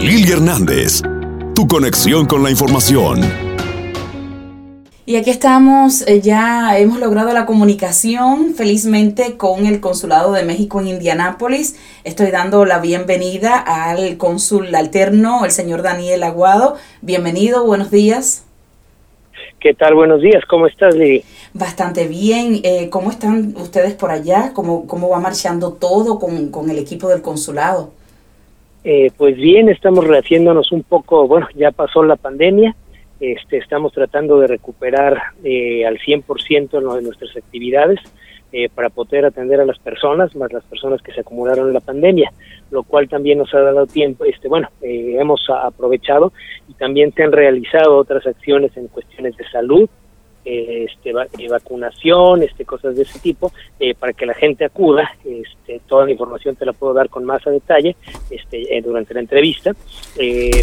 Lili Hernández, tu conexión con la información. Y aquí estamos, eh, ya hemos logrado la comunicación felizmente con el Consulado de México en Indianápolis. Estoy dando la bienvenida al cónsul alterno, el señor Daniel Aguado. Bienvenido, buenos días. ¿Qué tal? Buenos días, ¿cómo estás, Lili? Bastante bien. Eh, ¿Cómo están ustedes por allá? ¿Cómo, cómo va marchando todo con, con el equipo del consulado? Eh, pues bien, estamos rehaciéndonos un poco, bueno, ya pasó la pandemia, este, estamos tratando de recuperar eh, al 100% de nuestras actividades eh, para poder atender a las personas, más las personas que se acumularon en la pandemia, lo cual también nos ha dado tiempo, este, bueno, eh, hemos aprovechado y también se han realizado otras acciones en cuestiones de salud, este, eh, vacunación, este, cosas de ese tipo, eh, para que la gente acuda. Este, toda la información te la puedo dar con más a detalle este, eh, durante la entrevista.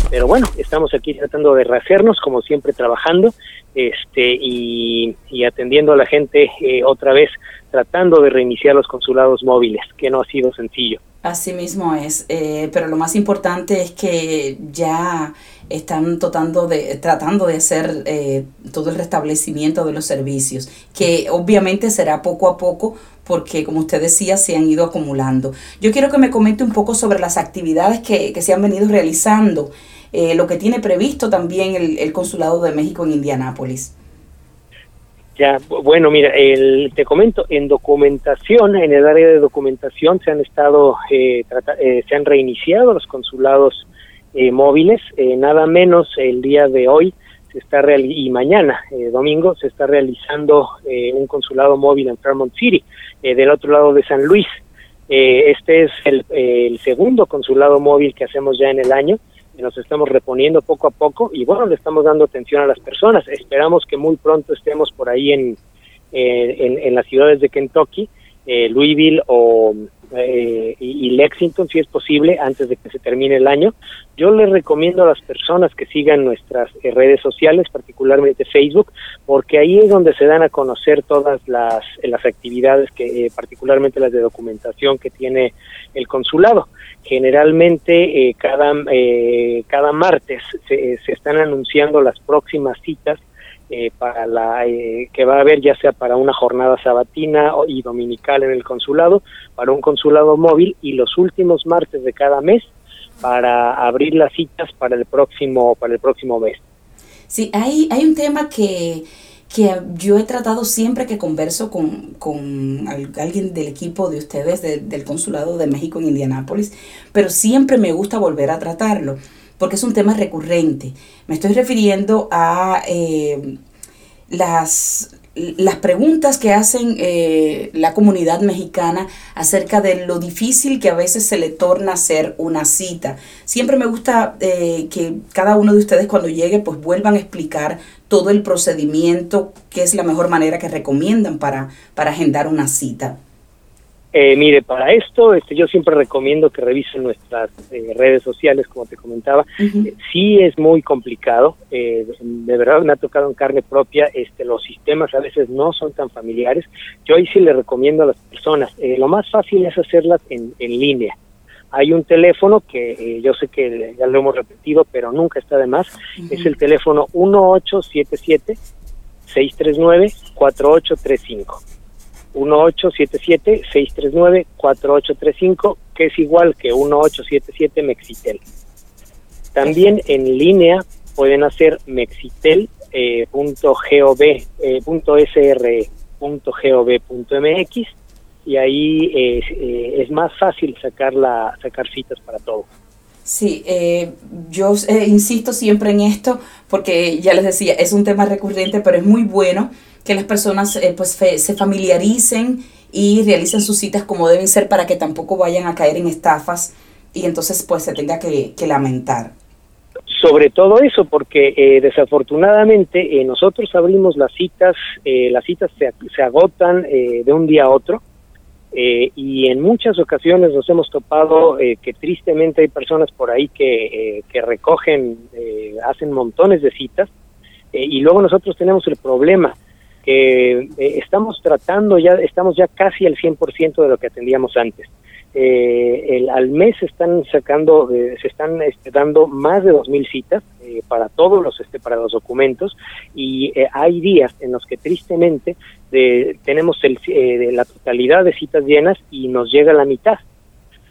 pero bueno, estamos aquí tratando de rehacernos, como siempre, trabajando este, y, y atendiendo a la gente otra vez, tratando de reiniciar los consulados móviles, que no ha sido sencillo. Así mismo es, pero lo más importante es que ya están tratando de, tratando de hacer eh, todo el restablecimiento de los servicios, que obviamente será poco a poco porque, como usted decía, se han ido acumulando. Yo quiero que me comente un poco sobre las actividades que, que se han venido realizando, eh, lo que tiene previsto también el, el Consulado de México en Indianápolis. Ya, bueno, mira, el, te comento, en documentación, en el área de documentación se han estado, eh, eh, se han reiniciado los consulados eh, móviles, eh, nada menos el día de hoy se está y mañana, eh, domingo, se está realizando un consulado móvil en Fairmont City, del otro lado de San Luis. este es el, el, segundo consulado móvil que hacemos ya en el año, nos estamos reponiendo poco a poco y bueno, le estamos dando atención a las personas. Esperamos que muy pronto estemos por ahí en, en, en las ciudades de Kentucky, Louisville o eh, y, Lexington, si es posible, antes de que se termine el año. Yo les recomiendo a las personas que sigan nuestras eh, redes sociales, particularmente Facebook, porque ahí es donde se dan a conocer todas las, eh, las actividades, que particularmente las de documentación que tiene el consulado. Generalmente cada, cada martes se, se están anunciando las próximas citas eh, para la eh, que va a haber ya sea para una jornada sabatina y dominical en el consulado, para un consulado móvil y los últimos martes de cada mes para abrir las citas para el próximo para el próximo mes. Sí, hay hay un tema que que yo he tratado siempre que converso con, con alguien del equipo de ustedes del Consulado de México en Indianápolis, pero siempre me gusta volver a tratarlo porque es un tema recurrente. Me estoy refiriendo a eh, las, las preguntas que hacen eh, la comunidad mexicana acerca de lo difícil que a veces se le torna hacer una cita. Siempre me gusta eh, que cada uno de ustedes cuando llegue pues vuelvan a explicar todo el procedimiento, que es la mejor manera que recomiendan para, para agendar una cita. Eh, mire, para esto este, yo siempre recomiendo que revisen nuestras eh, redes sociales, como te comentaba. Eh, sí es muy complicado, de verdad me ha tocado en carne propia, este, los sistemas a veces no son tan familiares. Yo ahí sí le recomiendo a las personas, lo más fácil es hacerlas en, en línea. Hay un teléfono que yo sé que ya lo hemos repetido, pero nunca está de más, es el teléfono 1877 639 4835 1877-639-4835, que es igual que 1877 Mexitel. También en línea pueden hacer mexitel.gov, eh, eh, y ahí eh, es más fácil sacar, la, sacar citas para todo. Sí, yo insisto siempre en esto porque ya les decía, es un tema recurrente, pero es muy bueno que las personas eh, pues se familiaricen y realicen sus citas como deben ser para que tampoco vayan a caer en estafas y entonces pues se tenga que, lamentar. Sobre todo eso, porque eh, desafortunadamente eh, nosotros abrimos las citas, las citas se, se agotan de un día a otro y en muchas ocasiones nos hemos topado que tristemente hay personas por ahí que, que recogen, hacen montones de citas y luego nosotros tenemos el problema que eh, estamos tratando ya, estamos ya casi al 100% de lo que atendíamos antes. Eh, el, al mes se están sacando, eh, se están este, dando más de 2.000 citas eh, para todos los, este, para los documentos y hay días en los que tristemente tenemos el, de la totalidad de citas llenas y nos llega la mitad.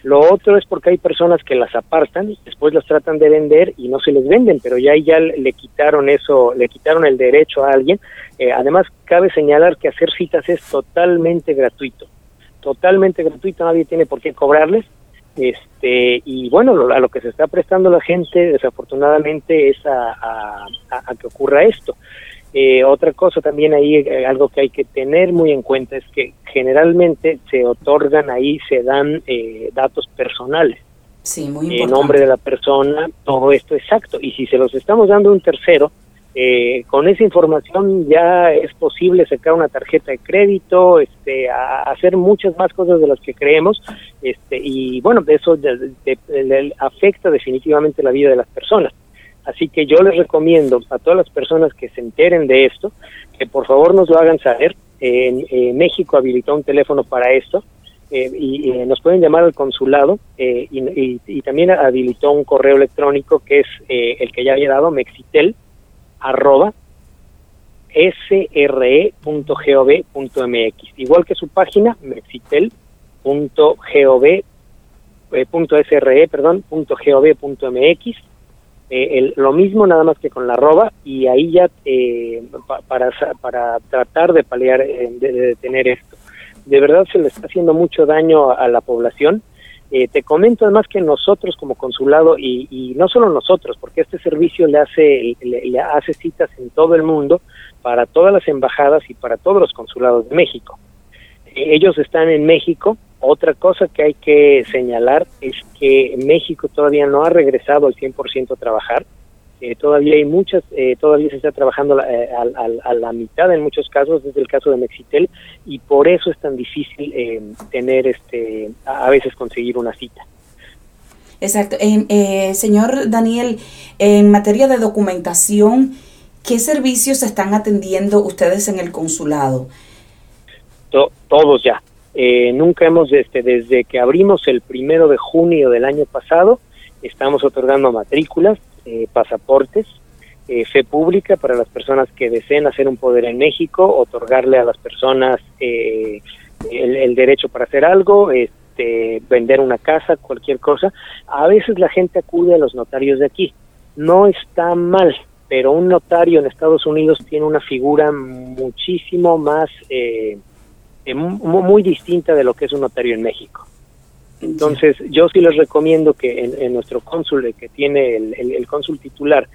Lo otro es porque hay personas que las apartan, después las tratan de vender y no se les venden, pero ya ya le quitaron eso, le quitaron el derecho a alguien. además, cabe señalar que hacer citas es totalmente gratuito totalmente gratuito, nadie tiene por qué cobrarles. Este, y bueno, a lo que se está prestando la gente, desafortunadamente, es a, que ocurra esto. Eh, otra cosa también ahí, eh, algo que hay que tener muy en cuenta es que generalmente se otorgan ahí, se dan eh, datos personales. Sí, muy importante. En nombre de la persona, todo esto exacto. Y si se los estamos dando a un tercero, eh, con esa información ya es posible sacar una tarjeta de crédito, este, hacer muchas más cosas de las que creemos, este, y bueno, eso afecta definitivamente la vida de las personas. Así que yo les recomiendo a todas las personas que se enteren de esto, que por favor nos lo hagan saber. México habilitó un teléfono para esto, eh, y, nos pueden llamar al consulado eh, y, y, también habilitó un correo electrónico que es el que ya había dado, Mexitel, arroba sre.gov.mx, igual que su página, mexitel.gov, eh, eh, lo mismo nada más que con la arroba y ahí ya eh, para, para tratar de paliar, eh, de, detener esto. De verdad se le está haciendo mucho daño a la población eh, te comento además que nosotros como consulado, y, no solo nosotros, porque este servicio le hace, le, hace citas en todo el mundo para todas las embajadas y para todos los consulados de México. Eh, ellos están en México. Otra cosa que hay que señalar es que México todavía no ha regresado al 100% a trabajar. Eh, todavía hay muchas, eh, todavía se está trabajando eh, a, la mitad en muchos casos, desde el caso de Mexitel, y por eso es tan difícil tener, este, a, veces conseguir una cita. Exacto. señor Daniel, en materia de documentación, ¿qué servicios están atendiendo ustedes en el consulado? todos ya. nunca hemos, este, desde que abrimos el primero de junio del año pasado, estamos otorgando matrículas, eh, pasaportes, eh, fe pública para las personas que deseen hacer un poder en México, otorgarle a las personas eh, el, derecho para hacer algo, este, vender una casa, cualquier cosa. A veces la gente acude a los notarios de aquí. No está mal, pero un notario en Estados Unidos tiene una figura muchísimo más, muy distinta de lo que es un notario en México. Entonces, yo sí les recomiendo que en, nuestro cónsul, que tiene el, el, cónsul titular,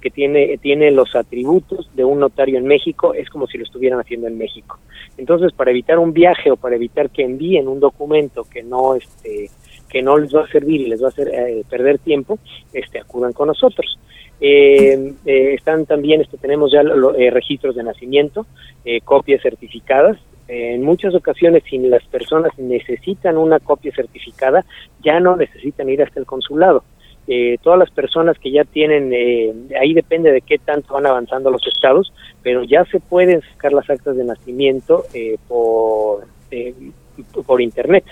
que tiene, tiene los atributos de un notario en México, es como si lo estuvieran haciendo en México. Entonces, para evitar un viaje o para evitar que envíen un documento que no, este, que no les va a servir y les va a hacer eh, perder tiempo, este, acudan con nosotros. Eh, eh, están también, este, tenemos ya los registros de nacimiento, copias certificadas, en muchas ocasiones, si las personas necesitan una copia certificada, ya no necesitan ir hasta el consulado. Eh, todas las personas que ya tienen, eh, ahí depende de qué tanto van avanzando los estados, pero ya se pueden sacar las actas de nacimiento eh, por, por internet.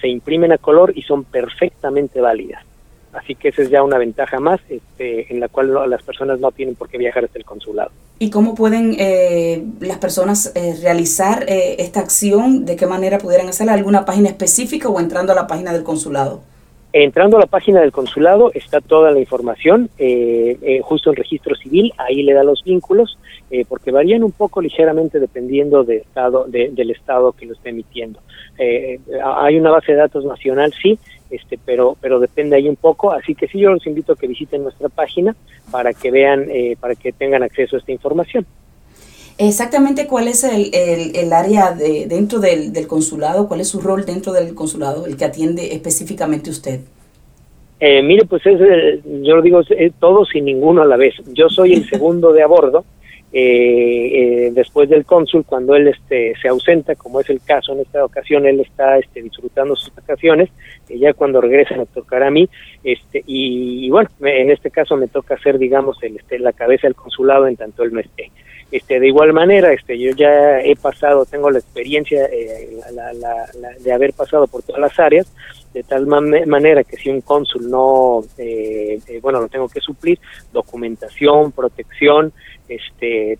Se imprimen a color y son perfectamente válidas. Así que esa es ya una ventaja más este, en la cual las personas no tienen por qué viajar hasta el consulado. ¿Y cómo pueden eh, las personas eh, realizar eh, esta acción? ¿De qué manera pudieran hacerla? ¿Alguna página específica o entrando a la página del consulado? Entrando a la página del consulado está toda la información, justo en registro civil, ahí le da los vínculos, porque varían un poco ligeramente dependiendo de estado, del estado que lo esté emitiendo. hay una base de datos nacional, sí, este, pero, pero depende ahí un poco, así que sí yo los invito a que visiten nuestra página para que vean, eh, para que tengan acceso a esta información. Exactamente cuál es el, el, área de, dentro del, del, consulado, cuál es su rol dentro del consulado, el que atiende específicamente usted. Eh, mire, pues es, yo lo digo, es todo sin ninguno a la vez. Yo soy el segundo de a bordo eh, eh, después del cónsul, cuando él este, se ausenta, como es el caso en esta ocasión, él está este, disfrutando sus vacaciones, y ya cuando regresa me tocará a mí, este, y, bueno, en este caso me toca ser, digamos, el, este, la cabeza del consulado en tanto él no esté. Este, de igual manera, este, yo ya he pasado, tengo la experiencia eh, de haber pasado por todas las áreas, de tal manera que si un cónsul no, eh, eh, bueno, lo tengo que suplir, documentación, protección, este,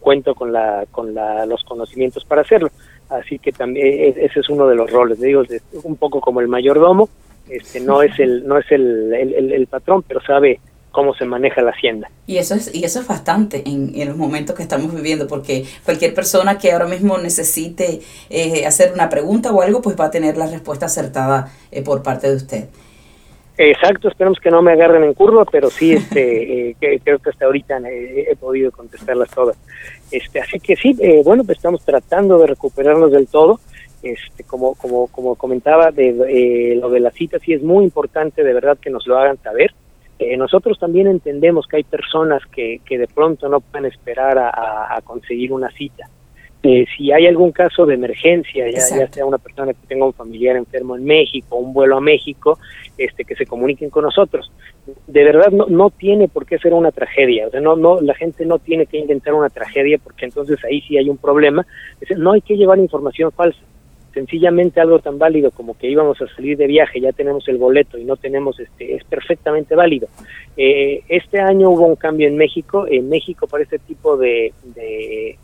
cuento con la, con la, los conocimientos para hacerlo. Así que también e, e, ese es uno de los roles, digo, un poco como el mayordomo, este, no es el, no es el, el patrón, pero sabe cómo se maneja la hacienda. Y eso es, y eso es bastante en, en los momentos que estamos viviendo, porque cualquier persona que ahora mismo necesite eh, hacer una pregunta o algo, pues va a tener la respuesta acertada eh, por parte de usted. Exacto, esperemos que no me agarren en curva, pero sí, este, eh, creo que hasta ahorita he podido contestarlas todas. Este, así que sí, bueno, pues estamos tratando de recuperarnos del todo. Este, como, como, como comentaba, de, lo de la cita sí es muy importante, de verdad, que nos lo hagan saber. Eh, nosotros también entendemos que hay personas que, que de pronto no pueden esperar a, conseguir una cita. Eh, si hay algún caso de emergencia, ya, ya, sea una persona que tenga un familiar enfermo en México, un vuelo a México, este, que se comuniquen con nosotros. De verdad no, no tiene por qué ser una tragedia, o sea, no, no, la gente no tiene que inventar una tragedia porque entonces ahí sí hay un problema. no hay que llevar información falsa sencillamente algo tan válido como que íbamos a salir de viaje, ya tenemos el boleto y no tenemos este, es perfectamente válido. Eh, este año hubo un cambio en México, en México para este tipo de, de,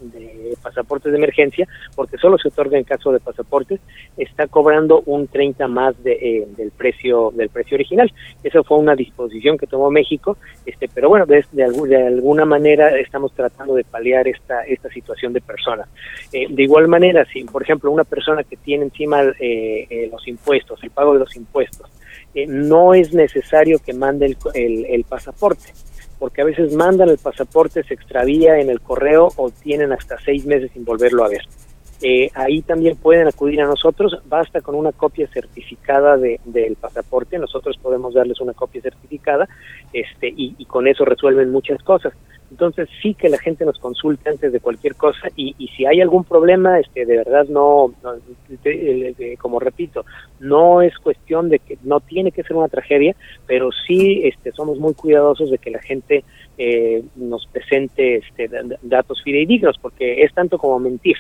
pasaportes de emergencia, porque solo se otorga en caso de pasaportes, está cobrando un 30 más de, eh, del precio del precio original. Esa fue una disposición que tomó México, este, pero bueno, de, de, alguna manera estamos tratando de paliar esta, esta situación de personas. Eh, de igual manera, si por ejemplo una persona que tiene encima eh, eh, los impuestos, el pago de los impuestos. Eh, no es necesario que mande el, el, pasaporte, porque a veces mandan el pasaporte, se extravía en el correo o tienen hasta seis meses sin volverlo a ver. Ahí también pueden acudir a nosotros, basta con una copia certificada de, del pasaporte, nosotros podemos darles una copia certificada este, y, y con eso resuelven muchas cosas. Entonces sí que la gente nos consulte antes de cualquier cosa y, y si hay algún problema, este, de verdad no, como repito, no es cuestión de que no tiene que ser una tragedia, pero sí este, somos muy cuidadosos de que la gente eh, nos presente este, datos fidedignos, porque es tanto como mentir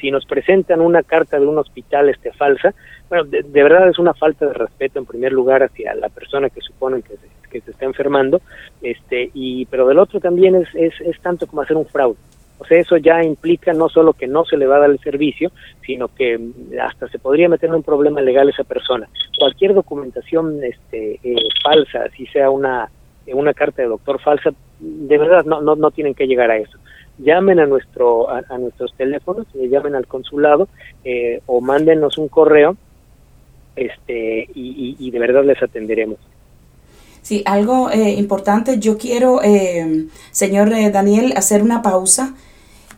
si nos presentan una carta de un hospital este falsa, bueno, de, verdad es una falta de respeto en primer lugar hacia la persona que suponen que se, está enfermando, este, y pero del otro también es, es, es tanto como hacer un fraude. O sea, eso ya implica no solo que no se le va a dar el servicio, sino que hasta se podría meter en un problema legal esa persona. Cualquier documentación este, eh, falsa, si sea una, una carta de doctor falsa, de verdad no, no, no tienen que llegar a eso llamen a nuestro a, nuestros teléfonos, eh, llamen al consulado eh, o mándenos un correo este y, y, de verdad les atenderemos. Sí, algo eh, importante, yo quiero, señor Daniel, hacer una pausa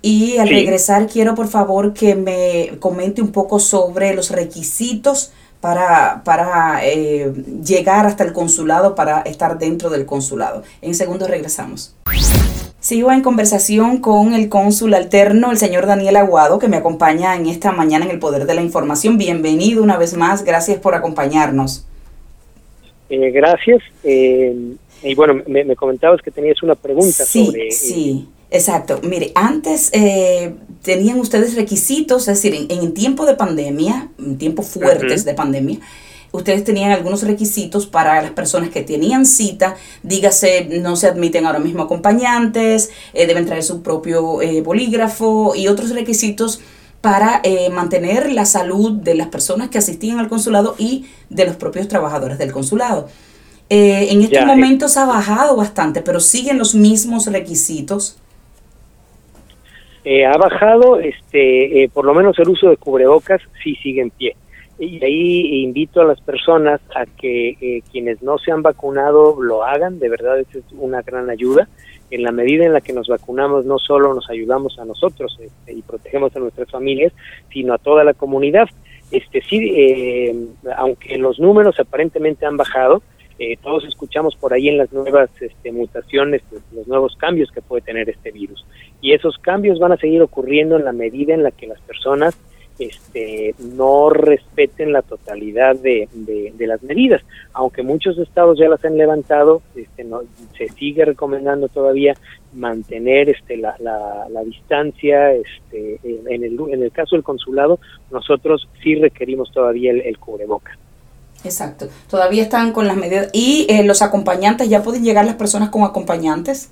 y al regresar quiero por favor que me comente un poco sobre los requisitos para, para llegar hasta el consulado, para estar dentro del consulado. En segundo regresamos. Sigo en conversación con el cónsul alterno, el señor Daniel Aguado, que me acompaña en esta mañana en el Poder de la Información. Bienvenido una vez más, gracias por acompañarnos. Eh, gracias. Eh, y bueno, me, comentabas que tenías una pregunta sí, sobre... Sí, exacto. Mire, antes tenían ustedes requisitos, es decir, en, en tiempo de pandemia, en tiempos fuertes de pandemia, ustedes tenían algunos requisitos para las personas que tenían cita, dígase, no se admiten ahora mismo acompañantes, eh, deben traer su propio eh, bolígrafo y otros requisitos para eh, mantener la salud de las personas que asistían al consulado y de los propios trabajadores del consulado. en estos momentos ha bajado bastante, pero siguen los mismos requisitos. ha bajado, este, por lo menos el uso de cubrebocas sí sigue en pie. Y ahí invito a las personas a que eh, quienes no se han vacunado lo hagan, de verdad es una gran ayuda. En la medida en la que nos vacunamos no solo nos ayudamos a nosotros este, y protegemos a nuestras familias, sino a toda la comunidad. Este sí, eh, aunque los números aparentemente han bajado, eh, todos escuchamos por ahí en las nuevas este, mutaciones, pues, los nuevos cambios que puede tener este virus. Y esos cambios van a seguir ocurriendo en la medida en la que las personas este, no respeten la totalidad de, las medidas. Aunque muchos estados ya las han levantado, este, no, se sigue recomendando todavía mantener este, la, la, distancia. Este, en, el, en el caso del consulado, nosotros sí requerimos todavía el, el cubreboca. Exacto. Todavía están con las medidas. ¿Y eh, los acompañantes? ¿Ya pueden llegar las personas con acompañantes?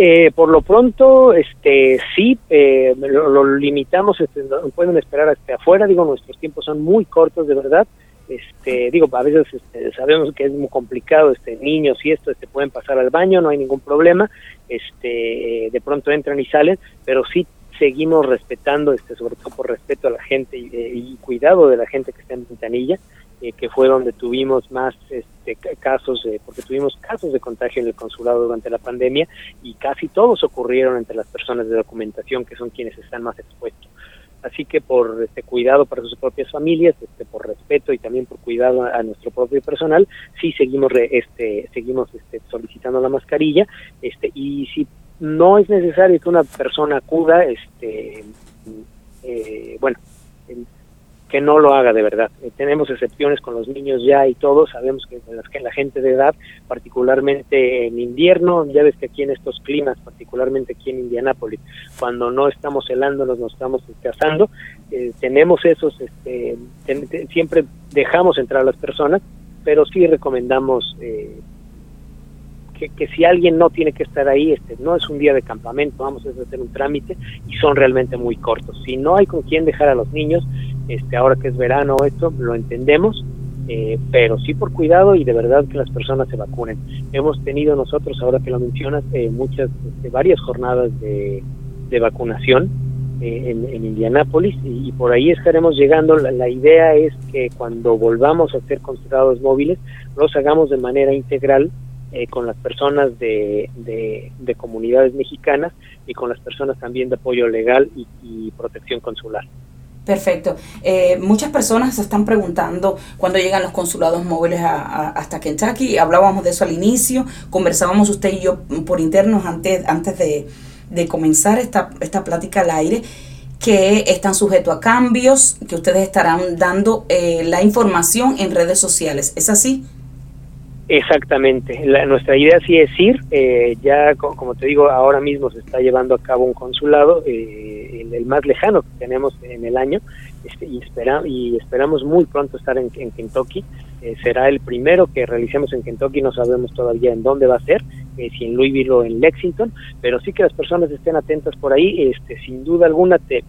Eh, por lo pronto, este, sí, eh, lo, limitamos, este, pueden esperar hasta afuera, digo, nuestros tiempos son muy cortos, de verdad. Este, digo, a veces este, sabemos que es muy complicado, este, niños y esto, este, pueden pasar al baño, no hay ningún problema, este, de pronto entran y salen, pero sí seguimos respetando, este, sobre todo por respeto a la gente y, eh, y cuidado de la gente que está en ventanilla, eh, que fue donde tuvimos más este, casos, porque tuvimos casos de contagio en el consulado durante la pandemia y casi todos ocurrieron entre las personas de documentación que son quienes están más expuestos. Así que por este cuidado para sus propias familias, este, por respeto y también por cuidado a, nuestro propio personal, sí seguimos este, seguimos este, solicitando la mascarilla, este, y si no es necesario que una persona acuda, este, eh, bueno, que no lo haga de verdad. Eh, tenemos excepciones con los niños ya y todo, sabemos que la gente de edad, particularmente en invierno, ya ves que aquí en estos climas, particularmente aquí en Indianápolis, cuando no estamos helándonos, nos estamos cazando, eh, tenemos esos, este, siempre dejamos entrar a las personas, pero sí recomendamos eh, que, si alguien no tiene que estar ahí, este, no es un día de campamento, vamos a hacer un trámite y son realmente muy cortos. Si no hay con quién dejar a los niños, este, ahora que es verano esto, lo entendemos, eh, pero sí por cuidado y de verdad que las personas se vacunen. Hemos tenido nosotros, ahora que lo mencionas, eh, muchas, este, varias jornadas de, vacunación eh, en, en, Indianápolis y, por ahí estaremos llegando. La, la, idea es que cuando volvamos a ser consulados móviles, los hagamos de manera integral eh, con las personas de, de, comunidades mexicanas y con las personas también de apoyo legal y, protección consular. Perfecto. Eh, muchas personas se están preguntando cuándo llegan los consulados móviles a, hasta Kentucky. Hablábamos de eso al inicio, conversábamos usted y yo por internos antes, antes de, de comenzar esta, esta plática al aire que están sujetos a cambios, que ustedes estarán dando eh, la información en redes sociales. ¿Es así? Exactamente. nuestra idea sí es ir. Eh, ya, como te digo, ahora mismo se está llevando a cabo un consulado, eh, el, más lejano que tenemos en el año, este, y, espera, y esperamos muy pronto estar en, Kentucky. Eh, será el primero que realicemos en Kentucky, no sabemos todavía en dónde va a ser, si en Louisville o en Lexington, pero sí que las personas estén atentas por ahí. Este, sin duda alguna, te,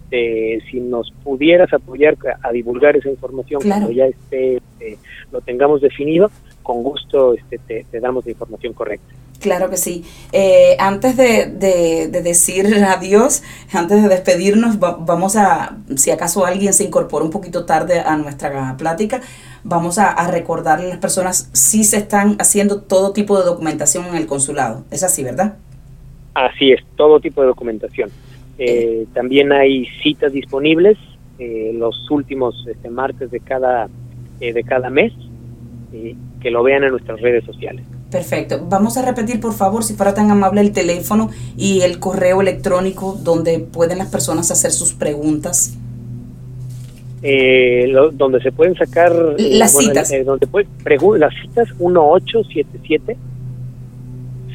si nos pudieras apoyar a, divulgar esa información cuando ya esté, lo tengamos definido, con gusto este, te, damos la información correcta. Claro que sí. Eh, antes de, de, decir adiós, antes de despedirnos, vamos a, si acaso alguien se incorpora un poquito tarde a nuestra plática, vamos a, a, recordarle a las personas si se están haciendo todo tipo de documentación en el consulado. Es así, ¿verdad? Así es, todo tipo de documentación. Eh, también hay citas disponibles eh, los últimos este, martes de cada, de cada mes que lo vean en nuestras redes sociales. Perfecto. Vamos a repetir, por favor, si fuera tan amable, el teléfono y el correo electrónico donde pueden las personas hacer sus preguntas. Eh, donde se pueden sacar las citas. Eh, donde las citas 1877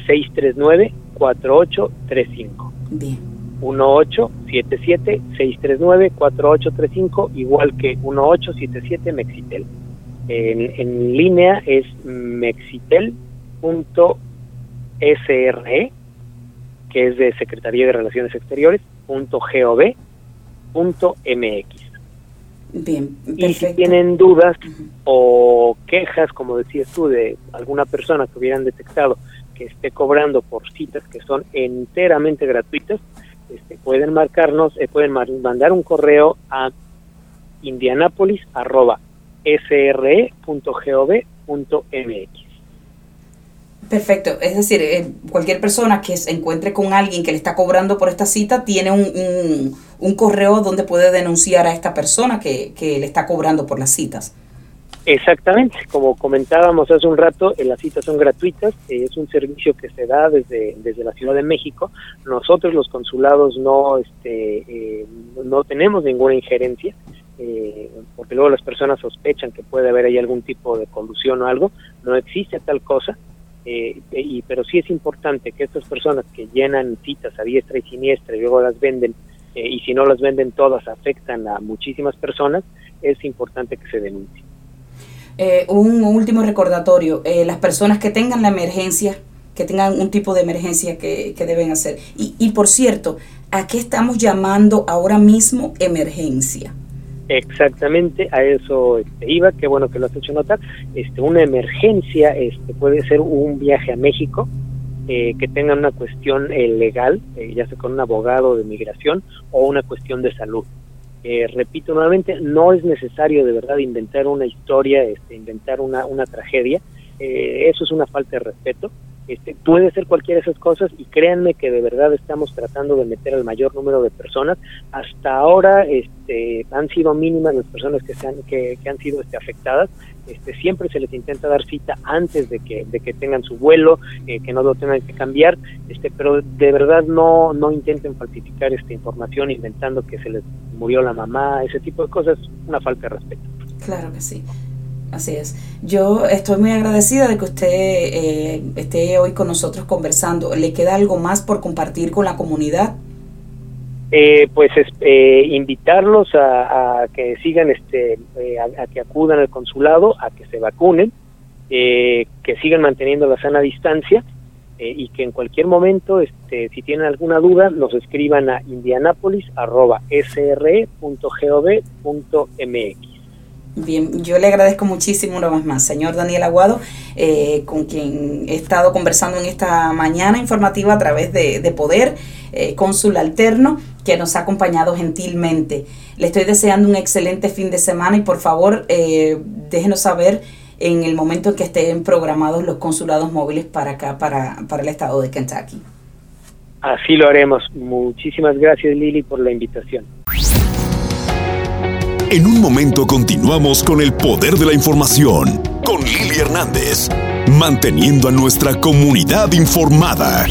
639 4835. Bien. 1877 639 4835 igual que 1877 Mexitel. En, línea es mexitel.sre, que es de Secretaría de Relaciones Exteriores, punto gov, punto mx. Bien, Y si tienen dudas o quejas, como decías tú, de alguna persona que hubieran detectado que esté cobrando por citas que son enteramente gratuitas, este, pueden marcarnos, eh, pueden mandar un correo a indianapolis sre.gov.mx. Perfecto, es decir, eh, cualquier persona que se encuentre con alguien que le está cobrando por esta cita tiene un, un, correo donde puede denunciar a esta persona que, que, le está cobrando por las citas. Exactamente, como comentábamos hace un rato, eh, las citas son gratuitas, eh, es un servicio que se da desde, desde la Ciudad de México. Nosotros los consulados no, este, no tenemos ninguna injerencia eh, porque luego las personas sospechan que puede haber ahí algún tipo de colusión o algo, no existe tal cosa, eh, y, pero sí es importante que estas personas que llenan citas a diestra y siniestra y luego las venden, eh, y si no las venden todas afectan a muchísimas personas, es importante que se denuncie. Eh, un último recordatorio, eh, las personas que tengan la emergencia, que tengan un tipo de emergencia que, que deben hacer. Y, y por cierto, ¿a qué estamos llamando ahora mismo emergencia? Exactamente, a eso este, iba, qué bueno que lo has hecho notar. Este, una emergencia este, puede ser un viaje a México, eh, que tenga una cuestión eh, legal, eh, ya sea con un abogado de migración o una cuestión de salud. repito nuevamente, no es necesario de verdad inventar una historia, este, inventar una, una tragedia. eso es una falta de respeto. Este, puede ser cualquiera de esas cosas y créanme que de verdad estamos tratando de meter al mayor número de personas. Hasta ahora este, han sido mínimas las personas que, se han, que, han sido este, afectadas. Este, siempre se les intenta dar cita antes de que, tengan su vuelo, eh, que no lo tengan que cambiar, este, pero de verdad no, no intenten falsificar esta información inventando que se les murió la mamá, ese tipo de cosas, una falta de respeto. Claro que sí. Así es. Yo estoy muy agradecida de que usted eh, esté hoy con nosotros conversando. ¿Le queda algo más por compartir con la comunidad? Eh, pues eh, invitarlos a, que sigan, este, a, que acudan al consulado, a que se vacunen, que sigan manteniendo la sana distancia y que en cualquier momento, este, si tienen alguna duda, nos escriban a indianapolis.sre.gov.mx. Bien, yo le agradezco muchísimo una vez más, señor Daniel Aguado, eh, con quien he estado conversando en esta mañana informativa a través de, Poder, eh, cónsul alterno, que nos ha acompañado gentilmente. Le estoy deseando un excelente fin de semana y por favor eh, déjenos saber en el momento en que estén programados los consulados móviles para acá, para, para el estado de Kentucky. Así lo haremos. Muchísimas gracias Lili por la invitación. En un momento continuamos con el poder de la información con Lili Hernández, manteniendo a nuestra comunidad informada.